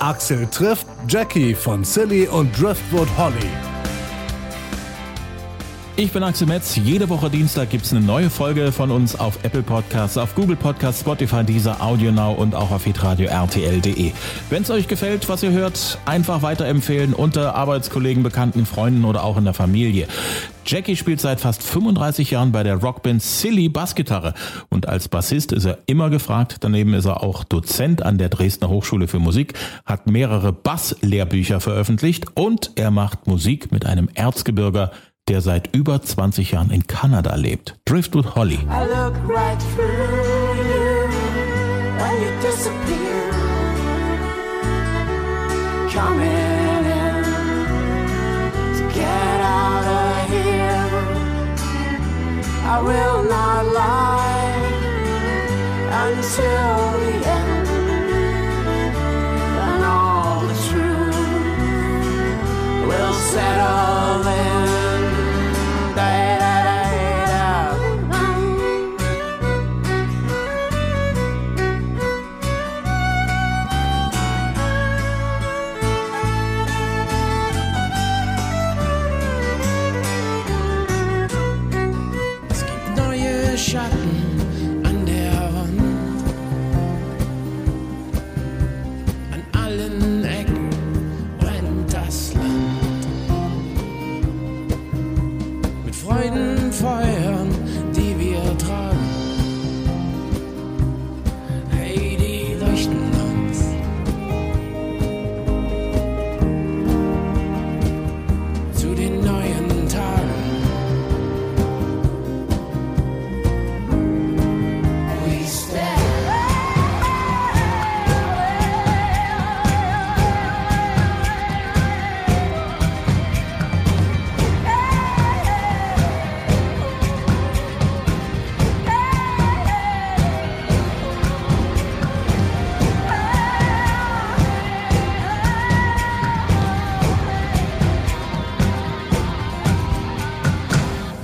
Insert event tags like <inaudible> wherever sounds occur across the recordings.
Axel trifft Jackie von Silly und Driftwood Holly. Ich bin Axel Metz. Jede Woche Dienstag gibt's eine neue Folge von uns auf Apple Podcasts, auf Google Podcasts, Spotify, Deezer, Audio Now und auch auf hitradio rtl.de. Wenn's euch gefällt, was ihr hört, einfach weiterempfehlen unter Arbeitskollegen, Bekannten, Freunden oder auch in der Familie. Jackie spielt seit fast 35 Jahren bei der Rockband Silly Bassgitarre und als Bassist ist er immer gefragt. Daneben ist er auch Dozent an der Dresdner Hochschule für Musik, hat mehrere Basslehrbücher veröffentlicht und er macht Musik mit einem Erzgebirger, der seit über 20 Jahren in Kanada lebt. Driftwood Holly. I will not lie until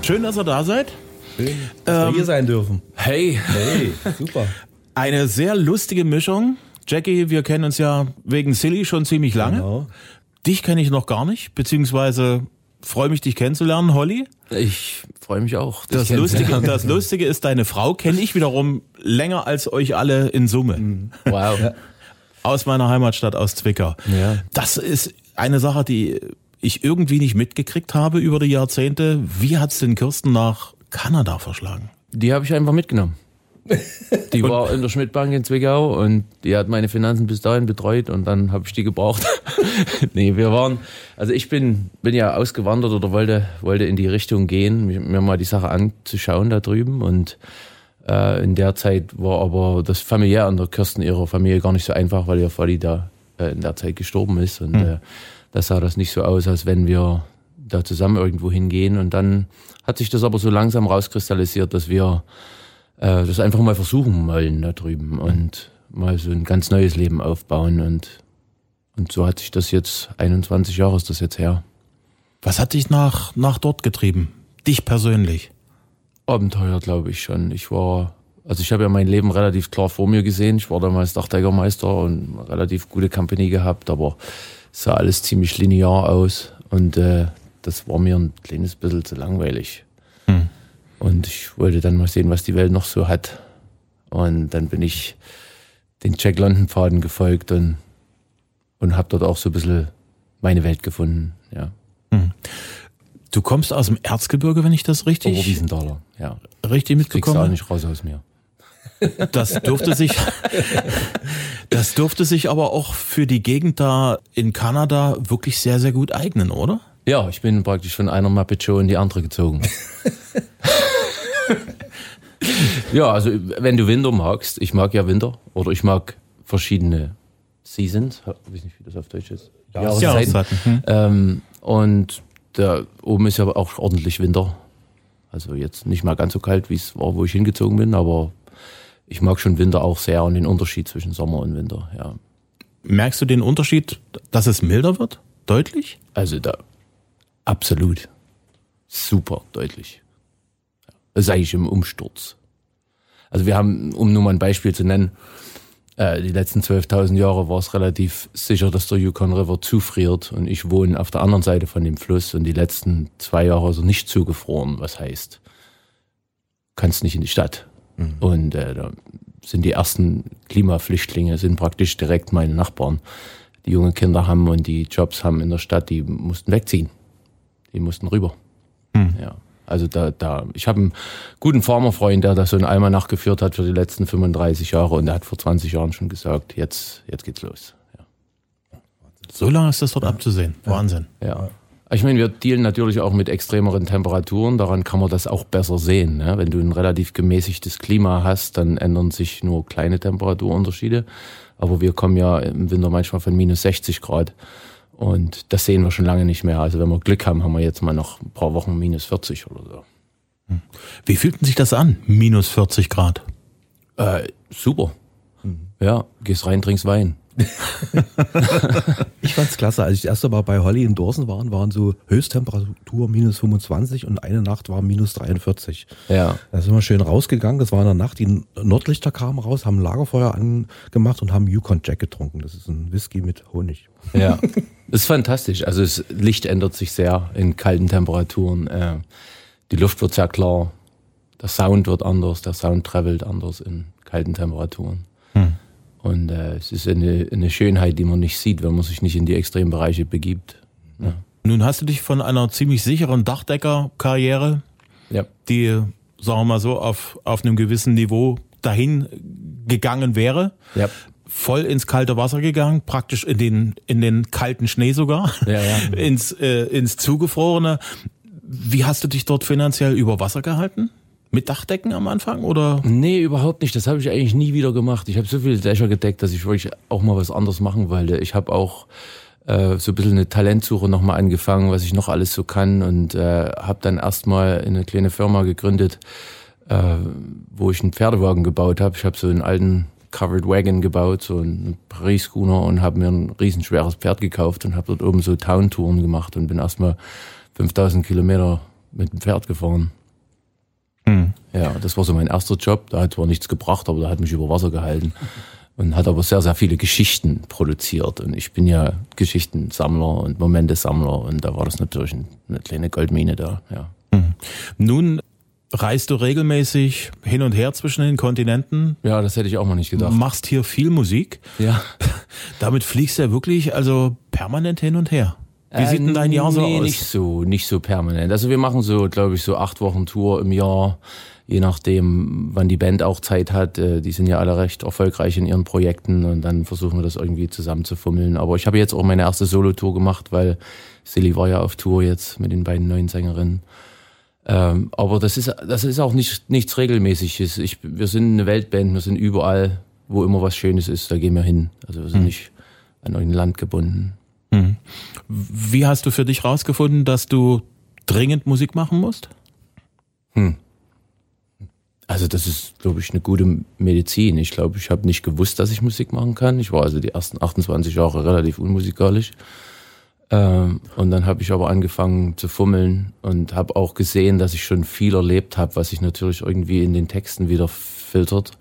Schön, dass ihr da seid. Schön, dass wir hier sein dürfen. Hey, Hey, super. <laughs> eine sehr lustige Mischung. Jackie, wir kennen uns ja wegen Silly schon ziemlich lange. Genau. Dich kenne ich noch gar nicht, beziehungsweise freue mich, dich kennenzulernen, Holly. Ich freue mich auch. dich Das Lustige, das Lustige ist, deine Frau kenne ich wiederum länger als euch alle in Summe. Wow. Aus meiner Heimatstadt, aus Zwickau. Ja. Das ist eine Sache, die ich irgendwie nicht mitgekriegt habe über die Jahrzehnte. Wie hat's den Kirsten nach Kanada verschlagen? Die habe ich einfach mitgenommen. Die war in der Schmidtbank in Zwickau und die hat meine Finanzen bis dahin betreut und dann habe ich die gebraucht. <laughs> nee, wir waren, also ich bin, bin ja ausgewandert oder wollte, wollte in die Richtung gehen, mir mal die Sache anzuschauen da drüben und äh, in der Zeit war aber das familiär an der Kirsten ihrer Familie gar nicht so einfach, weil ihr Vati da äh, in der Zeit gestorben ist und äh, das sah das nicht so aus, als wenn wir da zusammen irgendwo hingehen und dann hat sich das aber so langsam rauskristallisiert, dass wir äh, das einfach mal versuchen wollen da drüben und mal so ein ganz neues Leben aufbauen und und so hat sich das jetzt 21 Jahre ist das jetzt her. Was hat dich nach, nach dort getrieben? Dich persönlich? Abenteuer, glaube ich schon. Ich war, also ich habe ja mein Leben relativ klar vor mir gesehen. Ich war damals Dachdeckermeister und relativ gute Company gehabt, aber sah alles ziemlich linear aus und äh, das war mir ein kleines bisschen zu langweilig. Hm. Und ich wollte dann mal sehen, was die Welt noch so hat. Und dann bin ich den Jack London Pfaden gefolgt und, und habe dort auch so ein bisschen meine Welt gefunden. Ja. Du kommst aus dem Erzgebirge, wenn ich das richtig, Oberwiesendaler, ja. richtig Kriegst du auch nicht raus aus mir. Das durfte sich, <laughs> das durfte sich aber auch für die Gegend da in Kanada wirklich sehr, sehr gut eignen, oder? Ja, ich bin praktisch von einer Muppet Show in die andere gezogen. <laughs> ja, also wenn du Winter magst, ich mag ja Winter oder ich mag verschiedene Seasons, ich weiß nicht, wie das auf Deutsch ist. Jahreszeiten. Hm. Ähm, und da oben ist ja auch ordentlich Winter. Also jetzt nicht mal ganz so kalt, wie es war, wo ich hingezogen bin, aber ich mag schon Winter auch sehr und den Unterschied zwischen Sommer und Winter, ja. Merkst du den Unterschied, dass es milder wird? Deutlich? Also da absolut super deutlich. Das ist eigentlich im Umsturz. Also wir haben, um nur mal ein Beispiel zu nennen, Äh, die letzten 12.000 Jahre war es relativ sicher, dass der Yukon River zufriert und ich wohne auf der anderen Seite von dem Fluss und die letzten zwei Jahre ist er nicht zugefroren, was heißt, kannst nicht in die Stadt. Und äh, da sind die ersten Klimaflüchtlinge, sind praktisch direkt meine Nachbarn, die junge Kinder haben und die Jobs haben in der Stadt, die mussten wegziehen. Die mussten rüber. Ja. Also da, da, ich habe einen guten Farmerfreund, der das so in Almanach geführt hat für die letzten 35 Jahre und der hat vor 20 Jahren schon gesagt, jetzt, jetzt geht's los. Ja. So lange ist das dort abzusehen. Wahnsinn. Ja. Ich meine, wir dealen natürlich auch mit extremeren Temperaturen, daran kann man das auch besser sehen. Ne? Wenn du ein relativ gemäßigtes Klima hast, dann ändern sich nur kleine Temperaturunterschiede. Aber wir kommen ja im Winter manchmal von minus 60 Grad. Und das sehen wir schon lange nicht mehr. Also wenn wir Glück haben, haben wir jetzt mal noch ein paar Wochen minus 40 oder so. Wie fühlt denn sich das an? Minus 40 Grad. Äh, super. Ja, gehst rein, trinkst Wein. Ich fand's klasse. Als ich das erste Mal bei Holly in Dorsen waren, waren so Höchsttemperatur minus 25 und eine Nacht war minus 43. Ja. Da sind wir schön rausgegangen. Das war in der Nacht. Die Nordlichter kamen raus, haben ein Lagerfeuer angemacht und haben Yukon Jack getrunken. Das ist ein Whisky mit Honig. Ja, das <laughs> ist fantastisch. Also das Licht ändert sich sehr in kalten Temperaturen. Äh, Die Luft wird sehr klar, der Sound wird anders, der Sound travelt anders in kalten Temperaturen. Und äh, es ist eine, eine Schönheit, die man nicht sieht, wenn man sich nicht in die Extrembereiche begibt. Ja. Nun hast du dich von einer ziemlich sicheren Dachdecker-Karriere, ja. die, sagen wir mal so, auf, auf einem gewissen Niveau dahin gegangen wäre, Ja. voll ins kalte Wasser gegangen, praktisch in den, in den kalten Schnee sogar, ja. <laughs> ins, äh, ins Zugefrorene. Wie hast du dich dort finanziell über Wasser gehalten? Mit Dachdecken am Anfang oder? Nee, überhaupt nicht. Das habe ich eigentlich nie wieder gemacht. Ich habe so viele Dächer gedeckt, dass ich wirklich auch mal was anderes machen wollte. Ich habe auch äh, so ein bisschen eine Talentsuche nochmal angefangen, was ich noch alles so kann und äh, habe dann erstmal eine kleine Firma gegründet, äh, wo ich einen Pferdewagen gebaut habe. Ich habe so einen alten Covered Wagon gebaut, so einen Paris-Schooner und habe mir ein riesenschweres Pferd gekauft und habe dort oben so Town-Touren gemacht und bin erstmal 5000 Kilometer mit dem Pferd gefahren. Ja, das war so mein erster Job. Da hat zwar nichts gebracht, aber da hat mich über Wasser gehalten. Und hat aber sehr, sehr viele Geschichten produziert. Und ich bin ja Geschichtensammler und Momentesammler. Und da war das natürlich ein- eine kleine Goldmine da, ja. Nun reist du regelmäßig hin und her zwischen den Kontinenten, Ja, das hätte ich auch mal nicht gedacht. machst hier viel Musik. Ja. <laughs> Damit fliegst du ja wirklich also permanent hin und her. Wie sieht denn dein Jahr so Äh, nee, aus? nicht so, nicht so permanent. Also wir machen so, glaube ich, so acht Wochen Tour im Jahr, je nachdem, wann die Band auch Zeit hat. Äh, Die sind ja alle recht erfolgreich in ihren Projekten und dann versuchen wir das irgendwie zusammenzufummeln. Aber ich habe jetzt auch meine erste Solo-Tour gemacht, weil Silly war ja auf Tour jetzt mit den beiden neuen Sängerinnen. Ähm, aber das ist, das ist auch nicht, nichts Regelmäßiges. Ich, wir sind eine Weltband, wir sind überall, wo immer was Schönes ist, da gehen wir hin. Also wir sind nicht an irgendein Land gebunden. Wie hast du für dich rausgefunden, dass du dringend Musik machen musst? Also das ist, glaube ich, eine gute Medizin. Ich glaube, ich habe nicht gewusst, dass ich Musik machen kann. Ich war also die ersten 28 Jahre relativ unmusikalisch. Ähm, und dann habe ich aber angefangen zu fummeln und habe auch gesehen, dass ich schon viel erlebt habe, was sich natürlich irgendwie in den Texten wieder filtert.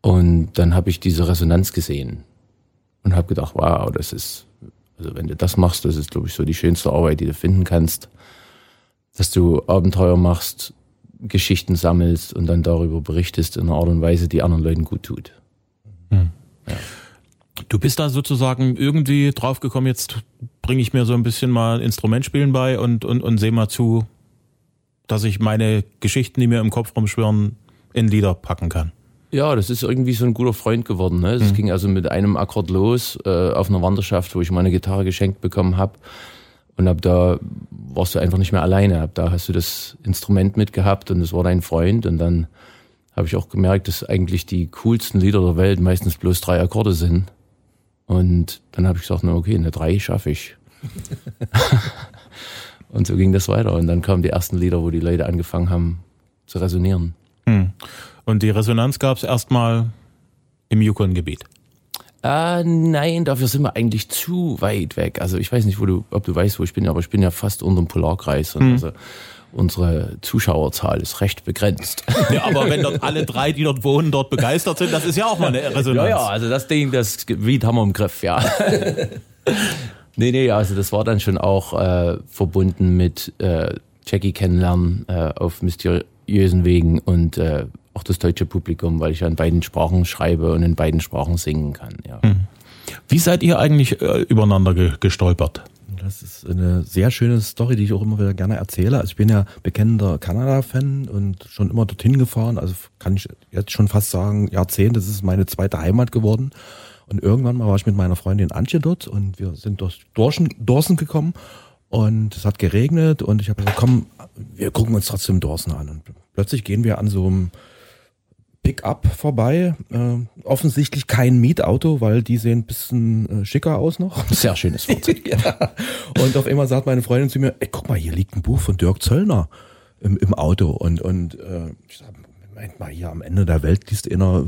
Und dann habe ich diese Resonanz gesehen und habe gedacht, wow, das ist, also wenn du das machst, das ist, glaube ich, so die schönste Arbeit, die du finden kannst. Dass du Abenteuer machst, Geschichten sammelst und dann darüber berichtest in einer Art und Weise, die anderen Leuten gut tut. Du bist da sozusagen irgendwie draufgekommen, jetzt bringe ich mir so ein bisschen mal Instrumentspielen bei und, und, und sehe mal zu, dass ich meine Geschichten, die mir im Kopf rumschwirren, in Lieder packen kann. Ja, das ist irgendwie so ein guter Freund geworden. Ne? Es ging also mit einem Akkord los äh, auf einer Wanderschaft, wo ich meine Gitarre geschenkt bekommen habe. Und ab da warst du einfach nicht mehr alleine. Ab da hast du das Instrument mitgehabt und es war dein Freund. Und dann habe ich auch gemerkt, dass eigentlich die coolsten Lieder der Welt meistens bloß drei Akkorde sind. Und dann habe ich gesagt, na okay, eine drei schaffe ich. <laughs> und so ging das weiter. Und dann kamen die ersten Lieder, wo die Leute angefangen haben zu resonieren. Und die Resonanz gab es erstmal im Yukon-Gebiet. Ah, nein, dafür sind wir eigentlich zu weit weg. Also ich weiß nicht, wo du, ob du weißt, wo ich bin, aber ich bin ja fast unter dem Polarkreis. Und, also, unsere Zuschauerzahl ist recht begrenzt. <laughs> Ja, aber wenn dort alle drei, die dort wohnen, dort begeistert sind, das ist ja auch mal eine Resonanz. Ja, ja, also das Ding, das Gebiet haben wir im Griff, ja. <laughs> nee, nee, also das war dann schon auch äh, verbunden mit äh, Jackie kennenlernen äh, auf mysteriösen Wegen und äh, auch das deutsche Publikum, weil ich ja in beiden Sprachen schreibe und in beiden Sprachen singen kann, ja. Wie seid ihr eigentlich äh, übereinander ge gestolpert? Das ist eine sehr schöne Story, die ich auch immer wieder gerne erzähle. Also ich bin ja bekennender Kanada-Fan und schon immer dorthin gefahren. Also kann ich jetzt schon fast sagen, Jahrzehnte, das ist meine zweite Heimat geworden. Und irgendwann mal war ich mit meiner Freundin Antje dort und wir sind durch Dorschen, Dorsen gekommen und es hat geregnet und ich habe gesagt, komm, wir gucken uns trotzdem Dorsen an. Und plötzlich gehen wir an so einem Pickup vorbei. Äh, offensichtlich kein Mietauto, weil die sehen ein bisschen äh, schicker aus noch. <laughs> Sehr schönes Fahrzeug. <laughs> ja. Und auf einmal sagt meine Freundin zu mir, ey, guck mal, hier liegt ein Buch von Dirk Zöllner im, im Auto. Und, und äh, ich sag, Moment mal, hier am Ende der Welt liest einer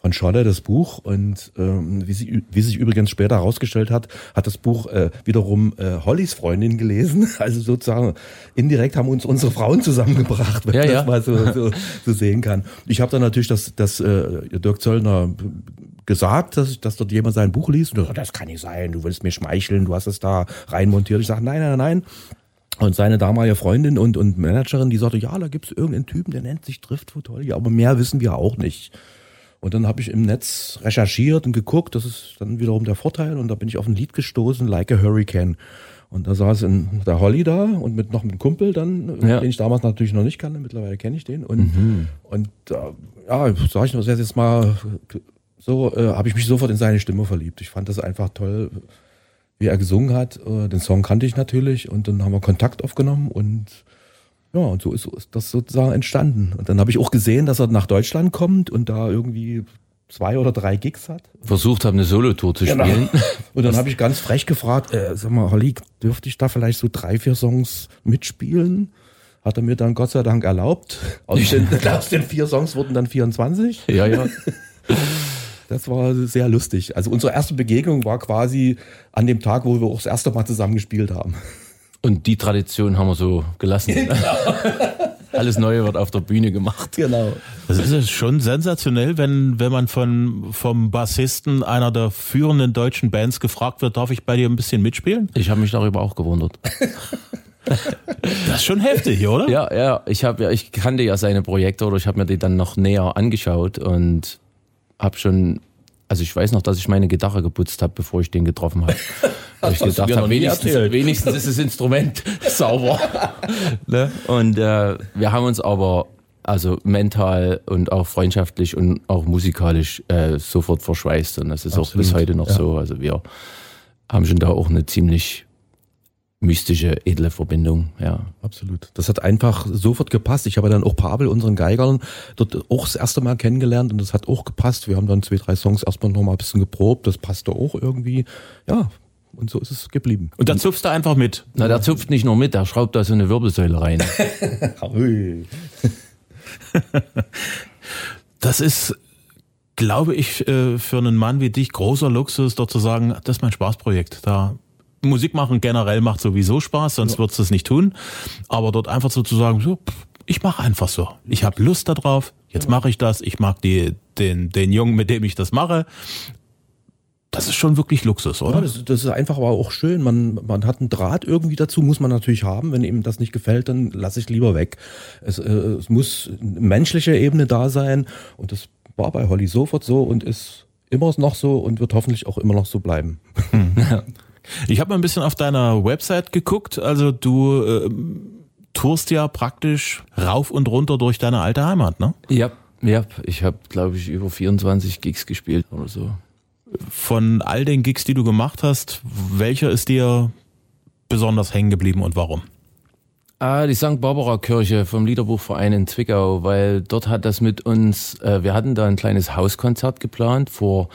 von Scholle das Buch und ähm, wie, sie, wie sich übrigens später herausgestellt hat, hat das Buch äh, wiederum äh, Hollys Freundin gelesen. <laughs> Also sozusagen indirekt haben uns unsere Frauen zusammengebracht, wenn Ja, man ja. das mal so, so, <laughs> so sehen kann. Ich habe dann natürlich das, das äh, Dirk Zöllner gesagt, dass, dass dort jemand sein Buch liest. Und er sagt, das kann nicht sein, du willst mir schmeicheln, du hast es da reinmontiert. Ich sage, nein, nein, nein. Und seine damalige Freundin und, und Managerin, die sagte, ja, da gibt's irgendeinen Typen, der nennt sich Driftfotology, aber mehr wissen wir auch nicht. Und dann habe ich im Netz recherchiert und geguckt, das ist dann wiederum der Vorteil. Und da bin ich auf ein Lied gestoßen, Like a Hurricane. Und da saß in, der Holly da und mit noch einem Kumpel dann, Ja. den ich damals natürlich noch nicht kannte, mittlerweile kenne ich den. Und, und äh, ja, sag ich noch jetzt mal so, äh, habe ich mich sofort in seine Stimme verliebt. Ich fand das einfach toll, wie er gesungen hat. Äh, den Song kannte ich natürlich und dann haben wir Kontakt aufgenommen und ja, und so ist, so ist das sozusagen entstanden. Und dann habe ich auch gesehen, dass er nach Deutschland kommt und da irgendwie zwei oder drei Gigs hat. Versucht habe, eine Solotour zu spielen. <laughs> Und dann habe ich ganz frech gefragt, äh, sag mal, Holly, dürfte ich da vielleicht so drei, vier Songs mitspielen? Hat er mir dann Gott sei Dank erlaubt. <laughs> Aus den, aus den vier Songs wurden dann 24. ja, ja. <laughs> Das war sehr lustig. Also unsere erste Begegnung war quasi an dem Tag, wo wir auch das erste Mal zusammen gespielt haben. Und die Tradition haben wir so gelassen. <laughs> Alles Neue wird auf der Bühne gemacht. Genau. Das ist ja schon sensationell, wenn, wenn man von, vom Bassisten einer der führenden deutschen Bands gefragt wird, darf ich bei dir ein bisschen mitspielen? Ich habe mich darüber auch gewundert. <laughs> Das ist schon heftig, oder? Ja, ja, ich habe ja, ich kannte ja seine Projekte oder ich habe mir die dann noch näher angeschaut und habe schon, also ich weiß noch, dass ich meine Gitarre geputzt habe, bevor ich den getroffen habe. <laughs> Weil ich gedacht habe, wenigstens, wenigstens ist das Instrument <laughs> sauber. ne? Und äh, wir haben uns aber also mental und auch freundschaftlich und auch musikalisch äh, sofort verschweißt und das ist auch bis Absolut, heute noch ja. so. Also wir haben schon da auch eine ziemlich mystische, edle Verbindung, ja. Absolut. Das hat einfach sofort gepasst. Ich habe dann auch Pavel, unseren Geigern, dort auch das erste Mal kennengelernt und das hat auch gepasst. Wir haben dann zwei, drei Songs erstmal noch mal ein bisschen geprobt. Das passte auch irgendwie. Ja, und so ist es geblieben. Und dann zupfst du einfach mit. Na, der zupft nicht nur mit, der schraubt da so eine Wirbelsäule rein. <laughs> <laughs> Das ist, glaube ich, äh, für einen Mann wie dich großer Luxus, dort zu sagen, das ist mein Spaßprojekt. Da Musik machen generell macht sowieso Spaß, sonst würdest du es nicht tun. Aber dort einfach so zu sagen, so, ich mache einfach so. Ich habe Lust darauf, jetzt mache ich das. Ich mag die, den, den Jungen, mit dem ich das mache. Das ist schon wirklich Luxus, Ja, oder? das, das ist einfach aber auch schön. Man, man hat einen Draht irgendwie dazu, muss man natürlich haben. Wenn ihm das nicht gefällt, dann lasse ich lieber weg. Es, äh, es muss eine menschliche Ebene da sein. Und das war bei Holly sofort so und ist immer noch so und wird hoffentlich auch immer noch so bleiben. <laughs> Ich habe mal ein bisschen auf deiner Website geguckt. Also du äh, tourst ja praktisch rauf und runter durch deine alte Heimat, ne? ja, ja, ich habe, glaube ich, über 24 Gigs gespielt oder so. Von all den Gigs, die du gemacht hast, welcher ist dir besonders hängen geblieben und warum? Ah, die St. Barbara Kirche vom Liederbuchverein in Zwickau, weil dort hat das mit uns, äh, wir hatten da ein kleines Hauskonzert geplant vor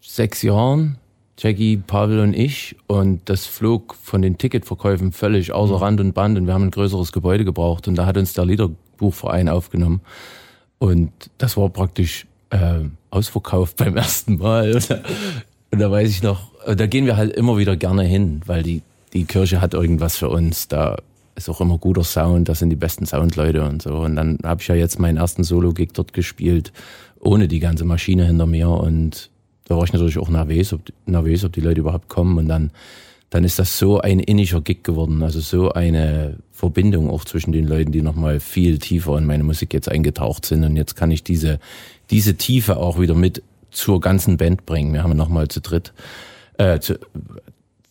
sechs Jahren, Jackie, Pavel und ich, und das flog von den Ticketverkäufen völlig außer Rand und Band und wir haben ein größeres Gebäude gebraucht und da hat uns der Liederbuchverein aufgenommen und das war praktisch äh, ausverkauft <laughs> beim ersten Mal. Und da weiß ich noch, da gehen wir halt immer wieder gerne hin, weil die, die Kirche hat irgendwas für uns. Da ist auch immer guter Sound, das sind die besten Soundleute und so. Und dann habe ich ja jetzt meinen ersten Solo-Gig dort gespielt, ohne die ganze Maschine hinter mir. Und da war ich natürlich auch nervös, ob, nervös, ob die Leute überhaupt kommen. Und dann, dann ist das so ein inniger Gig geworden, also so eine Verbindung auch zwischen den Leuten, die nochmal viel tiefer in meine Musik jetzt eingetaucht sind. Und jetzt kann ich diese, diese Tiefe auch wieder mit zur ganzen Band bringen. Wir haben nochmal zu dritt, äh, zu,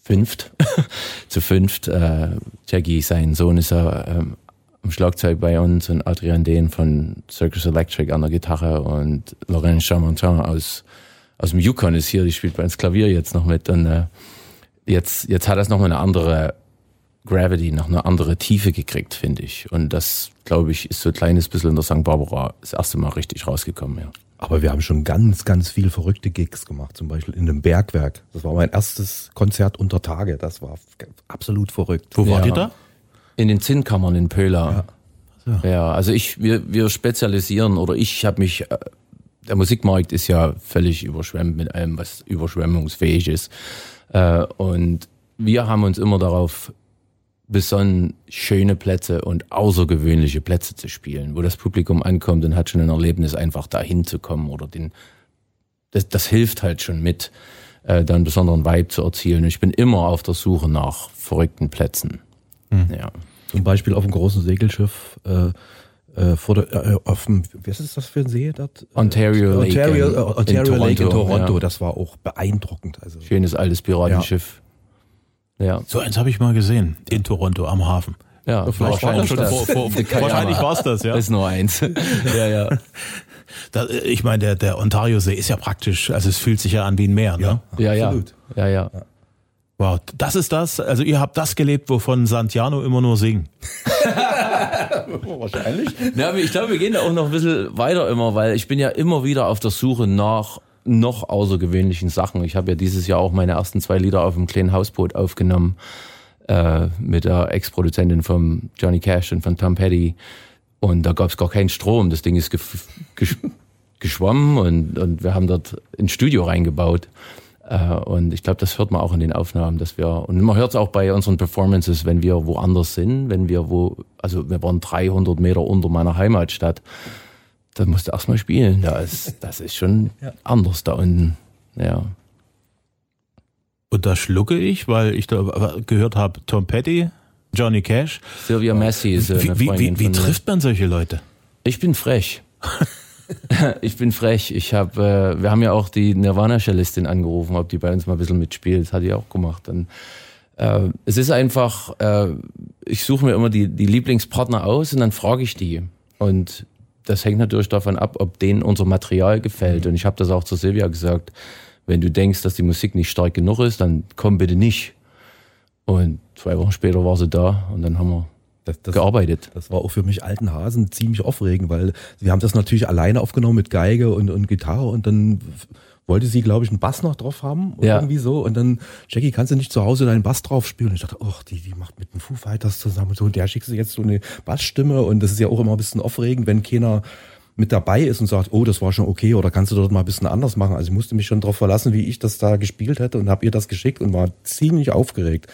fünft, <laughs> zu fünft. Äh, Jackie, sein Sohn ist ja ähm, am Schlagzeug bei uns und Adrian Dehn von Circus Electric an der Gitarre und Lorraine Chamontin aus, aus dem Yukon ist hier, die spielt bei uns Klavier jetzt noch mit und äh, jetzt, jetzt hat das noch mal eine andere Gravity, noch eine andere Tiefe gekriegt, finde ich. Und das, glaube ich, ist so ein kleines bisschen in der St. Barbara das erste Mal richtig rausgekommen, ja. Aber wir haben schon ganz, ganz viel verrückte Gigs gemacht. Zum Beispiel in einem Bergwerk. Das war mein erstes Konzert unter Tage. Das war absolut verrückt. Wo wart Ja. ihr da? In den Zinnkammern in Pöhla. Ja, also ich, wir, wir spezialisieren oder ich habe mich, äh, der Musikmarkt ist ja völlig überschwemmt mit allem, was überschwemmungsfähig ist. Äh, Und wir haben uns immer darauf besonnen, schöne Plätze und außergewöhnliche Plätze zu spielen, wo das Publikum ankommt und hat schon ein Erlebnis, einfach dahin zu kommen oder den, das, das hilft halt schon mit, äh, da einen besonderen Vibe zu erzielen. Und ich bin immer auf der Suche nach verrückten Plätzen. Ja. Zum Beispiel auf einem großen Segelschiff äh, äh, vor der, äh, auf dem, was ist das für ein See dort? Ontario Lake Ontario, in- äh, Ontario in Lake in Toronto, ja. Das war auch beeindruckend. Also Schönes altes Piratenschiff. Ja. So eins habe ich mal gesehen in Toronto am Hafen. Ja, vielleicht war das Schon das. vor, vor, Keine wahrscheinlich war es das, ja. Das ist nur eins. <laughs> ja, ja. Da, ich meine, der, der Ontario-See ist ja praktisch, also es fühlt sich ja an wie ein Meer, ne? Ja, ja. Absolut. Ja, ja. Wow, das ist das, also ihr habt das gelebt, wovon Santiano immer nur singt. <laughs> wahrscheinlich. ja aber ich glaube, wir gehen da auch noch ein bisschen weiter immer, weil ich bin ja immer wieder auf der Suche nach noch außergewöhnlichen Sachen. Ich habe ja dieses Jahr auch meine ersten zwei Lieder auf dem kleinen Hausboot aufgenommen äh, mit der Ex-Produzentin von Johnny Cash und von Tom Petty. Und da gab es gar keinen Strom. Das Ding ist gesch <laughs> geschwommen und, und wir haben dort ein Studio reingebaut. Äh, und ich glaube, das hört man auch in den Aufnahmen, dass wir, und man hört es auch bei unseren Performances, wenn wir woanders sind, wenn wir wo, also wir waren 300 Meter unter meiner Heimatstadt, dann musst du erstmal spielen. Da ist, das ist schon anders da unten. Ja. Und da schlucke ich, weil ich da gehört habe, Tom Petty, Johnny Cash. Sylvia Messi ist äh, Wie, eine wie, Freundin wie, wie von mir. trifft man solche Leute? Ich bin frech. <laughs> <laughs> ich bin frech. Ich habe, äh, wir haben ja auch die Nirvana-Cellistin angerufen, ob die bei uns mal ein bisschen mitspielt. Das hat die auch gemacht. Und, äh, es ist einfach, äh, ich suche mir immer die, die Lieblingspartner aus und dann frage ich die. Und das hängt natürlich davon ab, ob denen unser Material gefällt. Und ich habe das auch zu Silvia gesagt. Wenn du denkst, dass die Musik nicht stark genug ist, dann komm bitte nicht. Und zwei Wochen später war sie da und dann haben wir Das, das, gearbeitet. das war auch für mich alten Hasen ziemlich aufregend, weil wir haben das natürlich alleine aufgenommen mit Geige und, und Gitarre und dann wollte sie, glaube ich, einen Bass noch drauf haben oder Ja. irgendwie so. Und dann, Jackie, kannst du nicht zu Hause deinen Bass drauf spielen? Und ich dachte, ach, die, die macht mit den Foo Fighters zusammen und so, und der schickt sie jetzt so eine Bassstimme und das ist ja auch immer ein bisschen aufregend, wenn keiner mit dabei ist und sagt, oh, das war schon okay oder kannst du dort mal ein bisschen anders machen. Also ich musste mich schon darauf verlassen, wie ich das da gespielt hätte und habe ihr das geschickt und war ziemlich aufgeregt.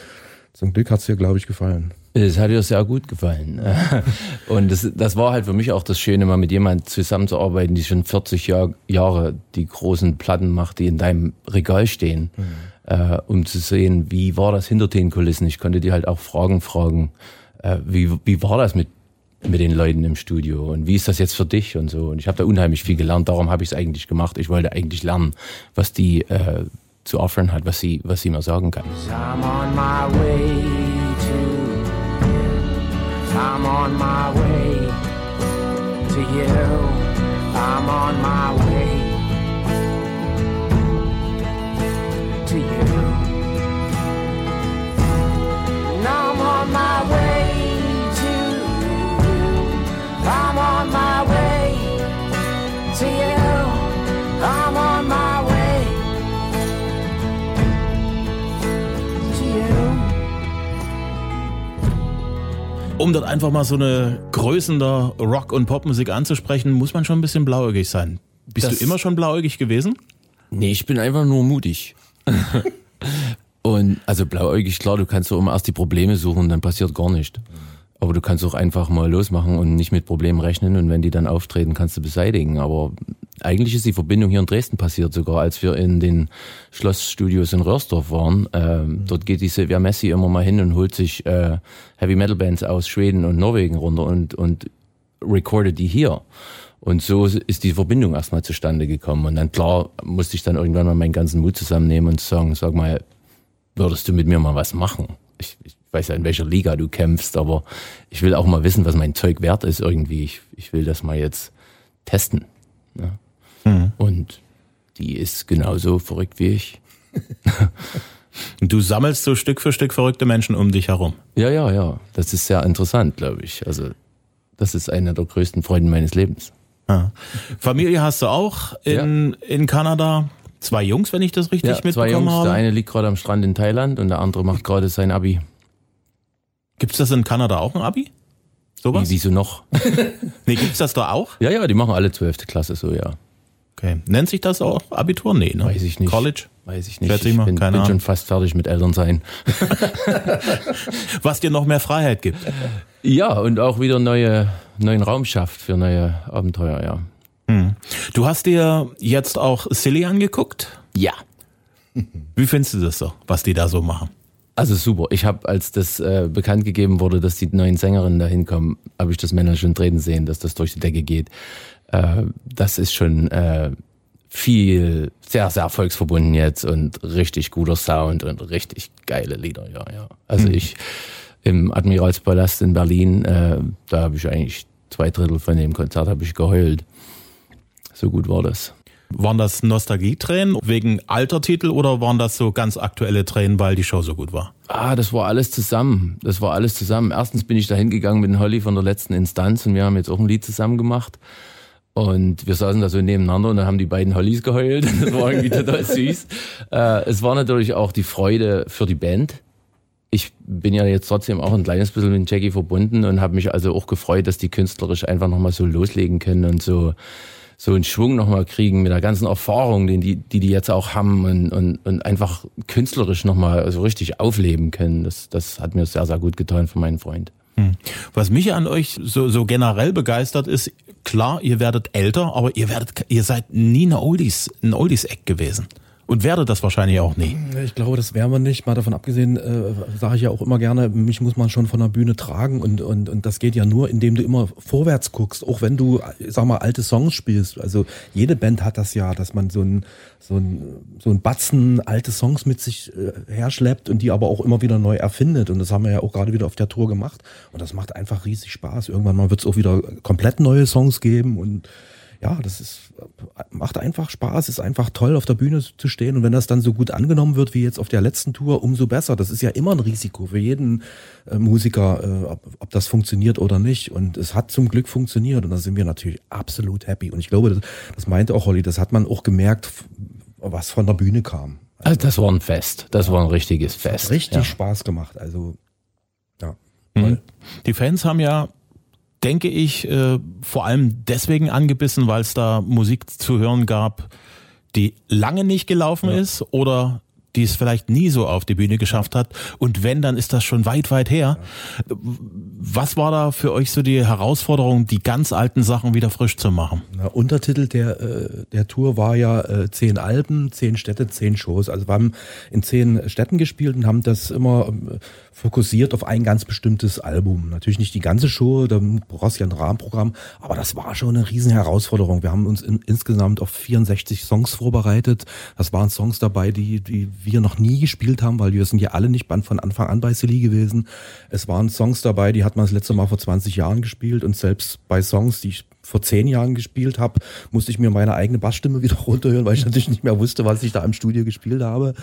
Zum Glück hat's ihr, glaube ich, gefallen. Es hat ihr sehr gut gefallen. <laughs> Und das, das war halt für mich auch das Schöne, mal mit jemandem zusammenzuarbeiten, die schon 40 Jahr, Jahre die großen Platten macht, die in deinem Regal stehen, äh, um zu sehen, wie war das hinter den Kulissen. Ich konnte die halt auch Fragen fragen, äh, wie, wie war das mit, mit den Leuten im Studio und wie ist das jetzt für dich und so. Und ich habe da unheimlich viel gelernt, darum habe ich es eigentlich gemacht. Ich wollte eigentlich lernen, was die äh, zu offern hat, was sie, was sie mir sagen kann. I'm on my way to I'm on my way to you. I'm on my way to you. And I'm on my way to you. I'm on my way to you. I'm on my Um dort einfach mal so eine Größen der Rock- und Popmusik anzusprechen, muss man schon ein bisschen blauäugig sein. Bist Das- du immer schon blauäugig gewesen? Nee, ich bin einfach nur mutig. <laughs> und also blauäugig, klar, du kannst so immer erst die Probleme suchen, dann passiert gar nichts. Aber du kannst auch einfach mal losmachen und nicht mit Problemen rechnen und wenn die dann auftreten, kannst du beseitigen. Aber eigentlich ist die Verbindung hier in Dresden passiert sogar, als wir in den Schlossstudios in Röhrsdorf waren. Ähm, dort geht die Silvia Messi immer mal hin und holt sich äh, Heavy Metal Bands aus Schweden und Norwegen runter und, und recordet die hier. Und so ist die Verbindung erstmal zustande gekommen. Und dann klar musste ich dann irgendwann mal meinen ganzen Mut zusammennehmen und sagen, sag mal, würdest du mit mir mal was machen? Ich, ich weiß ja, in welcher Liga du kämpfst, aber ich will auch mal wissen, was mein Zeug wert ist irgendwie. Ich, ich will das mal jetzt testen. Ja. Und die ist genauso verrückt wie ich. <laughs> Du sammelst so Stück für Stück verrückte Menschen um dich herum. Ja, ja, ja. Das ist sehr interessant, glaube ich. Also, das ist einer der größten Freuden meines Lebens. Ja. Familie hast du auch in, in Kanada. Zwei Jungs, wenn ich das richtig Ja, zwei mitbekommen Jungs, der habe. eine liegt gerade am Strand in Thailand und der andere macht gerade sein Abi. Gibt's das in Kanada auch ein Abi? Sowas? Wie, wieso noch? <laughs> Nee, gibt's das da auch? Ja, ja, die machen alle zwölfte Klasse so, ja. Okay. Nennt sich das auch Abitur? Nee, ne? Weiß ich nicht. College? Weiß ich nicht. Schätze ich mal, bin, keine bin schon fast fertig mit Eltern sein. <laughs> Was dir noch mehr Freiheit gibt. Ja, und auch wieder neue, neuen Raum schafft für neue Abenteuer, ja. Du hast dir jetzt auch Silly angeguckt. Ja. Wie findest du das so, was die da so machen? Also super. Ich habe, als das äh, bekannt gegeben wurde, dass die neuen Sängerinnen da hinkommen, habe ich das Männer schon treten sehen, dass das durch die Decke geht. Äh, das ist schon äh, viel, sehr, sehr erfolgsverbunden jetzt und richtig guter Sound und richtig geile Lieder, ja, ja. Also ich im Admiralspalast in Berlin, äh, da habe ich eigentlich zwei Drittel von dem Konzert habe ich geheult. So gut war das. Waren das Nostalgietränen wegen alter Titel oder waren das so ganz aktuelle Tränen, weil die Show so gut war? Ah, das war alles zusammen. Das war alles zusammen. Erstens bin ich da hingegangen mit dem Holly von der letzten Instanz und wir haben jetzt auch ein Lied zusammen gemacht. Und wir saßen da so nebeneinander und dann haben die beiden Hollys geheult. <laughs> Das war irgendwie total süß. Äh, es war natürlich auch die Freude für die Band. Ich bin ja jetzt trotzdem auch ein kleines bisschen mit Jackie verbunden und habe mich also auch gefreut, dass die künstlerisch einfach nochmal so loslegen können und so so einen Schwung nochmal kriegen mit der ganzen Erfahrung, die, die die jetzt auch haben und, und, und einfach künstlerisch nochmal so richtig aufleben können. Das, das hat mir sehr, sehr gut getan für meinen Freund. Was mich an euch so, so generell begeistert ist, klar, ihr werdet älter, aber ihr werdet, ihr seid nie eine Oldies, ein Oldies-Eck gewesen. Und werdet das wahrscheinlich auch nie. Ich glaube, das wären wir nicht. Mal davon abgesehen, äh, sage ich ja auch immer gerne, mich muss man schon von der Bühne tragen und, und, und das geht ja nur, indem du immer vorwärts guckst, auch wenn du, sag mal, alte Songs spielst. Also jede Band hat das ja, dass man so ein, so ein, so ein Batzen alte Songs mit sich äh, herschleppt und die aber auch immer wieder neu erfindet. Und das haben wir ja auch gerade wieder auf der Tour gemacht. Und das macht einfach riesig Spaß. Irgendwann mal wird es auch wieder komplett neue Songs geben und ja, das ist, macht einfach Spaß, ist einfach toll, auf der Bühne zu stehen. Und wenn das dann so gut angenommen wird wie jetzt auf der letzten Tour, umso besser. Das ist ja immer ein Risiko für jeden äh, Musiker, äh, ob, ob das funktioniert oder nicht. Und es hat zum Glück funktioniert. Und da sind wir natürlich absolut happy. Und ich glaube, das, das meinte auch Holly, das hat man auch gemerkt, was von der Bühne kam. Also das war ein Fest. Das war ein richtiges Fest. Richtig Ja. Spaß gemacht. Also, ja. Mhm. Die Fans haben ja, denke ich, äh, vor allem deswegen angebissen, weil es da Musik zu hören gab, die lange nicht gelaufen ist oder die es vielleicht nie so auf die Bühne geschafft hat. Und wenn, dann ist das schon weit, weit her. Was war da für euch so die Herausforderung, die ganz alten Sachen wieder frisch zu machen? Na, Untertitel der, äh, der Tour war ja äh, zehn Alben, zehn Städte, zehn Shows. Also wir haben in zehn Städten gespielt und haben das immer ähm, fokussiert auf ein ganz bestimmtes Album. Natürlich nicht die ganze Show, da brauchst du ja ein Rahmenprogramm, aber das war schon eine riesen Herausforderung. Wir haben uns in, insgesamt auf 64 Songs vorbereitet. Das waren Songs dabei, die, die wir noch nie gespielt haben, weil wir sind ja alle nicht von Anfang an bei Silly gewesen. Es waren Songs dabei, die hat man das letzte Mal vor 20 Jahren gespielt und selbst bei Songs, die ich vor zehn Jahren gespielt habe, musste ich mir meine eigene Bassstimme <laughs> wieder runterhören, weil ich natürlich nicht mehr wusste, was ich da im Studio gespielt habe.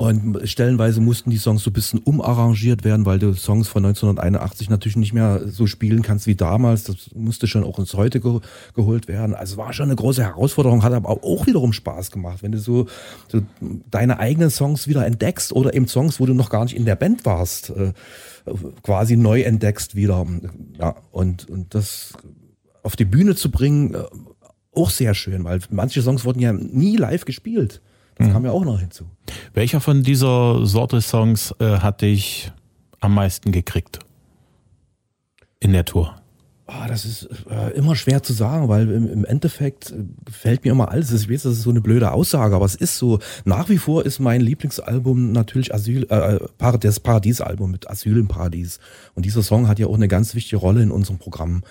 Und stellenweise mussten die Songs so ein bisschen umarrangiert werden, weil du Songs von 1981 natürlich nicht mehr so spielen kannst wie damals. Das musste schon auch ins Heute ge geholt werden. Also war schon eine große Herausforderung, hat aber auch wiederum Spaß gemacht, wenn du so, so deine eigenen Songs wieder entdeckst oder eben Songs, wo du noch gar nicht in der Band warst, äh, quasi neu entdeckst wieder. Ja, und, und das auf die Bühne zu bringen, äh, auch sehr schön, weil manche Songs wurden ja nie live gespielt. Das kam ja auch noch hinzu. Welcher von dieser Sorte Songs äh, hat dich am meisten gekriegt? in der Tour? Ah, das ist äh, immer schwer zu sagen, weil im, im Endeffekt äh, gefällt mir immer alles. Ich weiß, das ist so eine blöde Aussage, aber es ist so. Nach wie vor ist mein Lieblingsalbum natürlich Asyl, äh, Par- das Paradies-Album mit Asyl im Paradies. Und dieser Song hat ja auch eine ganz wichtige Rolle in unserem Programm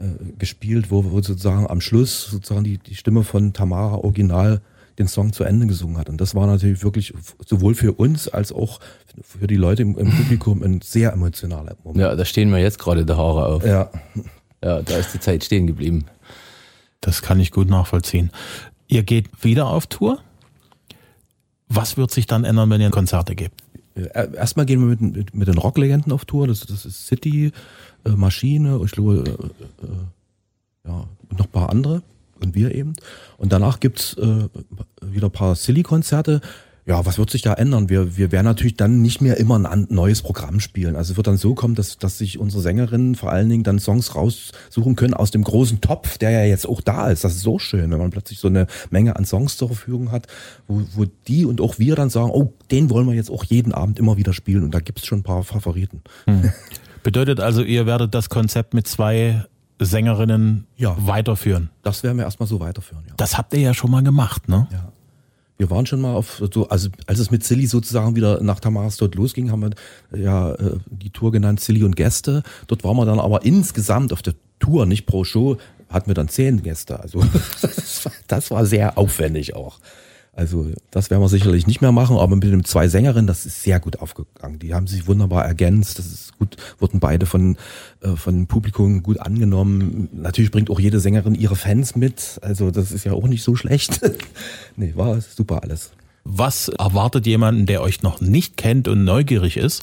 äh, gespielt, wo, wo sozusagen am Schluss sozusagen die, die Stimme von Tamara original den Song zu Ende gesungen hat. Und das war natürlich wirklich sowohl für uns als auch für die Leute im, im <laughs> Publikum ein sehr emotionaler Moment. Ja, da stehen mir jetzt gerade die Haare auf. Ja. Ja, da ist die Zeit stehen geblieben. Das kann ich gut nachvollziehen. Ihr geht wieder auf Tour? Was wird sich dann ändern, wenn ihr Konzerte gebt? Erstmal gehen wir mit, mit, mit den Rocklegenden auf Tour. Das, das ist City, äh, Maschine, und ich glaube, äh, äh, ja, und noch ein paar andere. Und wir eben. Und danach gibt's äh, wieder ein paar Silly-Konzerte. Ja, was wird sich da ändern? Wir, wir werden natürlich dann nicht mehr immer ein neues Programm spielen. Also es wird dann so kommen, dass, dass sich unsere Sängerinnen vor allen Dingen dann Songs raussuchen können aus dem großen Topf, der ja jetzt auch da ist. Das ist so schön, wenn man plötzlich so eine Menge an Songs zur Verfügung hat, wo, wo die und auch wir dann sagen, oh, den wollen wir jetzt auch jeden Abend immer wieder spielen. Und da gibt's schon ein paar Favoriten. Bedeutet also, ihr werdet das Konzept mit zwei Sängerinnen Ja. weiterführen. Das werden wir erstmal so weiterführen, ja. Das habt ihr ja schon mal gemacht, ne? Ja. Wir waren schon mal auf so, also als es mit Silly sozusagen wieder nach Tamaras Tod losging, haben wir ja äh, die Tour genannt Silly und Gäste. Dort waren wir dann aber insgesamt auf der Tour, nicht pro Show, hatten wir dann zehn Gäste. Also das <laughs> war, das war sehr aufwendig auch. Also das werden wir sicherlich nicht mehr machen, aber mit den zwei Sängerinnen, das ist sehr gut aufgegangen. Die haben sich wunderbar ergänzt. Das ist gut, wurden beide von äh, von dem Publikum gut angenommen. Natürlich bringt auch jede Sängerin ihre Fans mit. Also das ist ja auch nicht so schlecht. <laughs> nee, war super alles. Was erwartet jemanden, der euch noch nicht kennt und neugierig ist?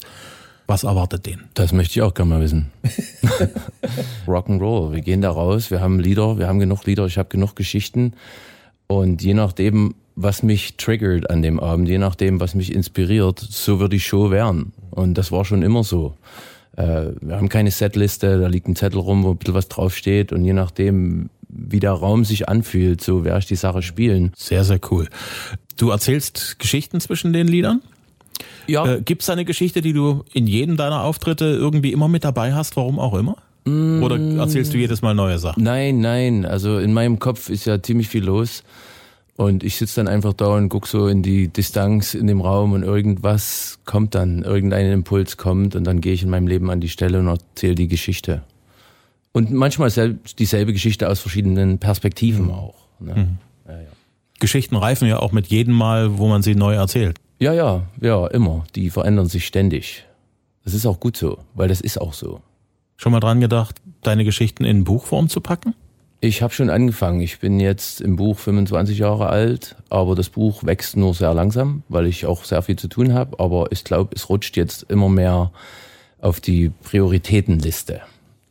Was erwartet den? Das möchte ich auch gerne mal wissen. <laughs> Rock'n'Roll. Wir gehen da raus, wir haben Lieder, wir haben genug Lieder, ich habe genug Geschichten. Und je nachdem, was mich triggert an dem Abend, je nachdem, was mich inspiriert, so wird die Show werden. Und das war schon immer so. Äh, wir haben keine Setliste, da liegt ein Zettel rum, wo ein bisschen was draufsteht. Und je nachdem, wie der Raum sich anfühlt, so werde ich die Sache spielen. Sehr, sehr cool. Du erzählst Geschichten zwischen den Liedern? Ja, Äh, Gibt es eine Geschichte, die du in jedem deiner Auftritte irgendwie immer mit dabei hast, warum auch immer? Oder erzählst du jedes Mal neue Sachen? Nein, nein. Also in meinem Kopf ist ja ziemlich viel los. Und ich sitze dann einfach da und guck so in die Distanz in dem Raum und irgendwas kommt dann, irgendein Impuls kommt und dann gehe ich in meinem Leben an die Stelle und erzähle die Geschichte. Und manchmal sel- dieselbe Geschichte aus verschiedenen Perspektiven auch. Ne? Geschichten reifen ja auch mit jedem Mal, wo man sie neu erzählt. Ja, ja, ja, immer. Die verändern sich ständig. Das ist auch gut so, weil das ist auch so. Schon mal dran gedacht, deine Geschichten in Buchform zu packen? Ich habe schon angefangen. Ich bin jetzt im Buch 25 Jahre alt, aber das Buch wächst nur sehr langsam, weil ich auch sehr viel zu tun habe. Aber ich glaube, es rutscht jetzt immer mehr auf die Prioritätenliste,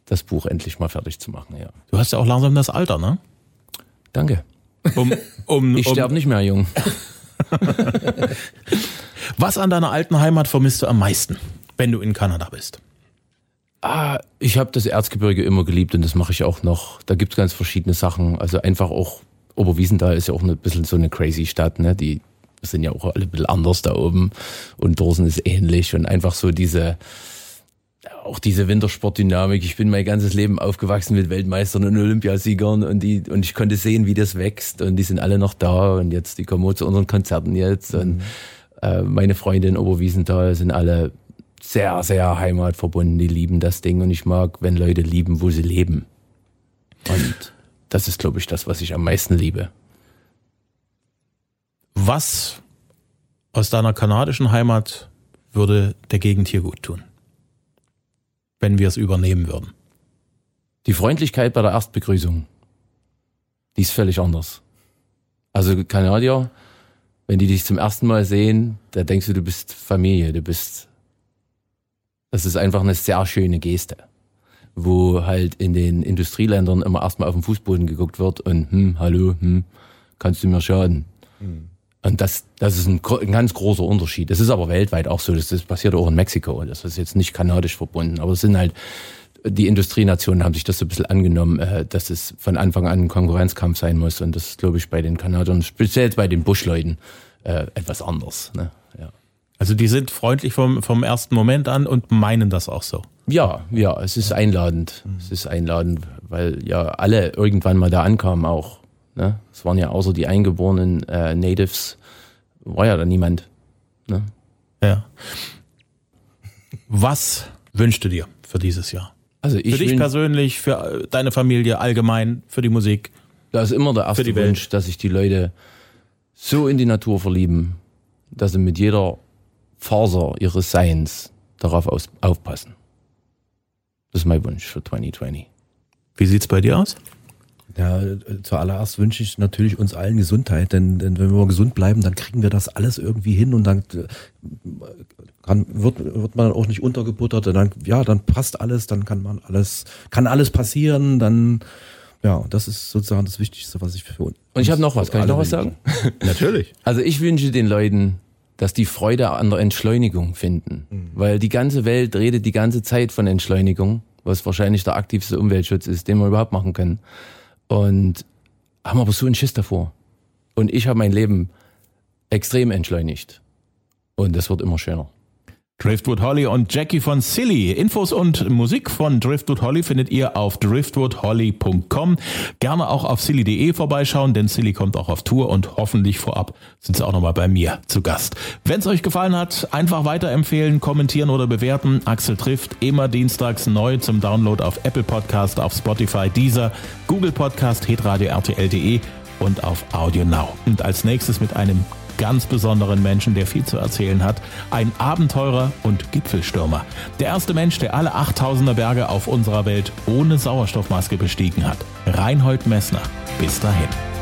das Buch endlich mal fertig zu machen. Ja, Du hast ja auch langsam das Alter, ne? danke. Um, um, <laughs> Ich um, sterbe nicht mehr jung. <laughs> Was an deiner alten Heimat vermisst du am meisten, wenn du in Kanada bist? Ah, ich habe das Erzgebirge immer geliebt und das mache ich auch noch. Da gibt's ganz verschiedene Sachen. Also einfach auch Oberwiesenthal ist ja auch ein bisschen so eine crazy Stadt, ne? Die sind ja auch alle ein bisschen anders da oben und Dorsen ist ähnlich und einfach so diese auch diese Wintersportdynamik. Ich bin mein ganzes Leben aufgewachsen mit Weltmeistern und Olympiasiegern und die und ich konnte sehen, wie das wächst und die sind alle noch da und jetzt die kommen zu unseren Konzerten jetzt und äh, meine Freunde in Oberwiesenthal sind alle sehr, sehr heimatverbunden. Die lieben das Ding und ich mag, wenn Leute lieben, wo sie leben. Und das ist, glaube ich, das, was ich am meisten liebe. Was aus deiner kanadischen Heimat würde der Gegend hier gut tun? Wenn wir es übernehmen würden. Die Freundlichkeit bei der Erstbegrüßung, die ist völlig anders. Also Kanadier, wenn die dich zum ersten Mal sehen, da denkst du, du bist Familie, du bist. Das ist einfach eine sehr schöne Geste, wo halt in den Industrieländern immer erstmal auf den Fußboden geguckt wird und hm, hallo, hm, kannst du mir schaden? Und das, das ist ein, ein ganz großer Unterschied. Das ist aber weltweit auch so. Das, das passiert auch in Mexiko. Das ist jetzt nicht kanadisch verbunden. Aber es sind halt, die Industrienationen haben sich das so ein bisschen angenommen, äh, dass es von Anfang an ein Konkurrenzkampf sein muss. Und das ist, glaube ich, bei den Kanadiern, speziell bei den Buschleuten, äh, etwas anders. Ne? Also die sind freundlich vom, vom ersten Moment an und meinen das auch so. Ja, ja, es ist einladend. Es ist einladend, weil ja alle irgendwann mal da ankamen auch. Ne? Es waren ja außer die eingeborenen äh, Natives, war ja da niemand. Ne? Ja. Was wünschst du dir für dieses Jahr? Also ich Für dich persönlich, für äh, deine Familie allgemein, für die Musik? Da ist immer der erste. Wunsch, dass sich die Leute so in die Natur verlieben, dass sie mit jeder Faser ihres Seins darauf aus, aufpassen. Das ist mein Wunsch für 2020. Wie sieht's bei dir aus? Ja, zuallererst wünsche ich natürlich uns allen Gesundheit, denn, denn wenn wir gesund bleiben, dann kriegen wir das alles irgendwie hin und dann äh, kann, wird, wird man auch nicht untergebuttert, und dann, ja, dann passt alles, dann kann man alles, kann alles passieren, dann, ja, das ist sozusagen das Wichtigste, was ich für uns. Und ich habe noch was, kann ich noch was sagen? <laughs> Natürlich. Also ich wünsche den Leuten, dass die Freude an der Entschleunigung finden. Weil die ganze Welt redet die ganze Zeit von Entschleunigung, was wahrscheinlich der aktivste Umweltschutz ist, den wir überhaupt machen können. Und haben aber so einen Schiss davor. Und ich habe mein Leben extrem entschleunigt. Und das wird immer schöner. Driftwood Holly und Jackie von Silly. Infos und Musik von Driftwood Holly findet ihr auf driftwoodholly.com. Gerne auch auf silly.de vorbeischauen, denn Silly kommt auch auf Tour und hoffentlich vorab sind sie auch nochmal bei mir zu Gast. Wenn es euch gefallen hat, einfach weiterempfehlen, kommentieren oder bewerten. Axel trifft immer dienstags neu zum Download auf Apple Podcast, auf Spotify, Deezer, Google Podcast, hitradio rtl.de und auf Audio Now. Und als nächstes mit einem ganz besonderen Menschen, der viel zu erzählen hat. Ein Abenteurer und Gipfelstürmer. Der erste Mensch, der alle 8000er Berge auf unserer Welt ohne Sauerstoffmaske bestiegen hat. Reinhold Messner. Bis dahin.